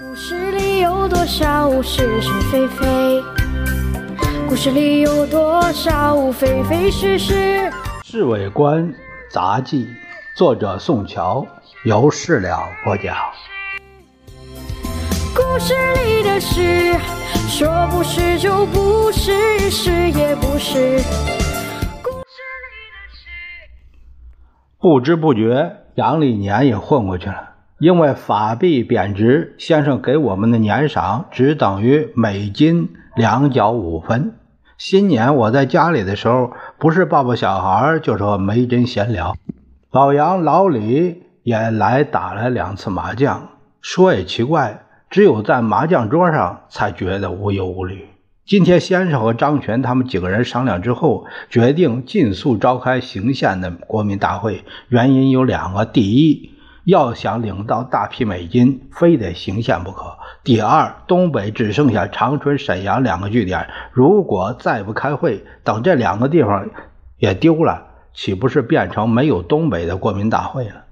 故事里有多少是是非非？故事里有多少非非是是？《侍卫官杂记》，作者宋乔，由事了播讲。故事里的事，说不是就不是，是也不是。故事里的事，不知不觉，杨历年也混过去了。因为法币贬值，先生给我们的年赏只等于美金两角五分。新年我在家里的时候，不是抱抱小孩，就是和梅珍闲聊。老杨、老李也来打了两次麻将。说也奇怪，只有在麻将桌上才觉得无忧无虑。今天先生和张全他们几个人商量之后，决定尽速召开行宪的国民大会。原因有两个：第一，要想领到大批美金，非得行宪不可。第二，东北只剩下长春、沈阳两个据点，如果再不开会，等这两个地方也丢了，岂不是变成没有东北的国民大会了？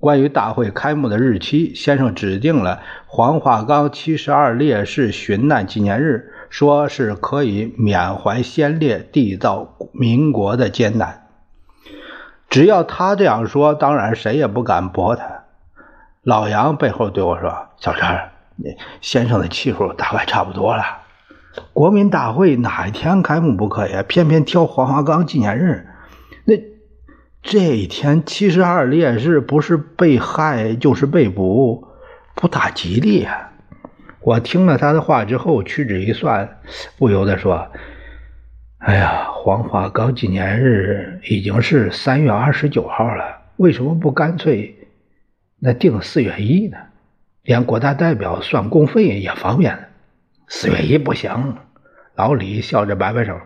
关于大会开幕的日期，先生指定了黄化岗七十二烈士殉难纪念日，说是可以缅怀先烈缔造民国的艰难。只要他这样说，当然谁也不敢驳他。老杨背后对我说：“小陈，你先生的气数大概差不多了。国民大会哪一天开幕不可以？偏偏挑黄花岗纪念日，那这一天七十二烈士不是被害就是被捕，不大吉利啊！”我听了他的话之后，屈指一算，不由得说。哎呀，黄花岗纪念日已经是三月二十九号了，为什么不干脆那定四月一呢？连国大代表算公费也方便了。四月一不行。老李笑着摆摆手，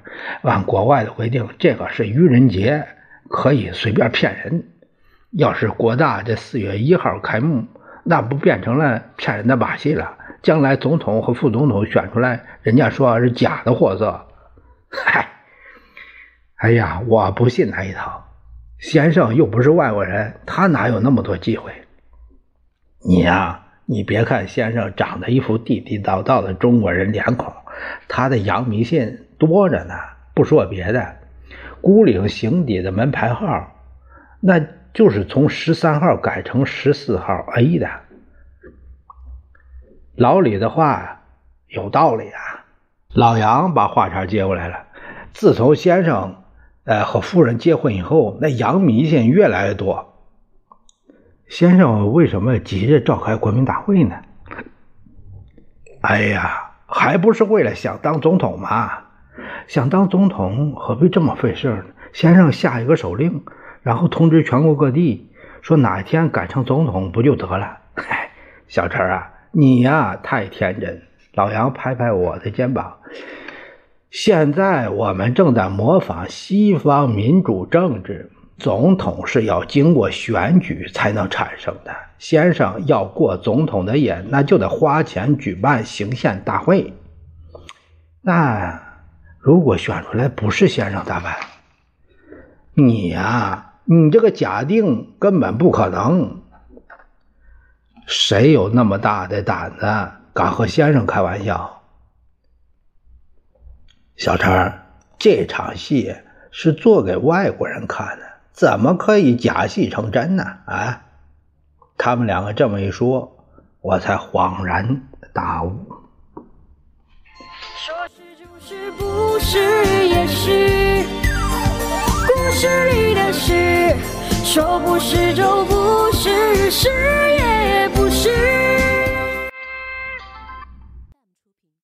按国外的规定，这个是愚人节，可以随便骗人。要是国大这四月一号开幕，那不变成了骗人的把戏了？将来总统和副总统选出来，人家说是假的货色。嗨，哎呀，我不信那一套。先生又不是外国人，他哪有那么多机会？你呀，你别看先生长得一副地地道道的中国人脸孔，他的洋迷信多着呢。不说别的，孤岭行底的门牌号，那就是从十三号改成十四号 A 的。老李的话有道理啊。老杨把话茬接过来了。自从先生，呃，和夫人结婚以后，那洋迷信越来越多。先生为什么急着召开国民大会呢？哎呀，还不是为了想当总统吗？想当总统何必这么费事呢？先生下一个手令，然后通知全国各地，说哪一天改成总统不就得了？嗨，小陈啊，你呀太天真。老杨拍拍我的肩膀。现在我们正在模仿西方民主政治，总统是要经过选举才能产生的。先生要过总统的瘾，那就得花钱举办行宪大会。那如果选出来不是先生咋办？你呀，你这个假定根本不可能。谁有那么大的胆子敢和先生开玩笑？小陈，这场戏是做给外国人看的，怎么可以假戏成真呢？啊！他们两个这么一说，我才恍然大悟。故事里的事，说不是就不是，是。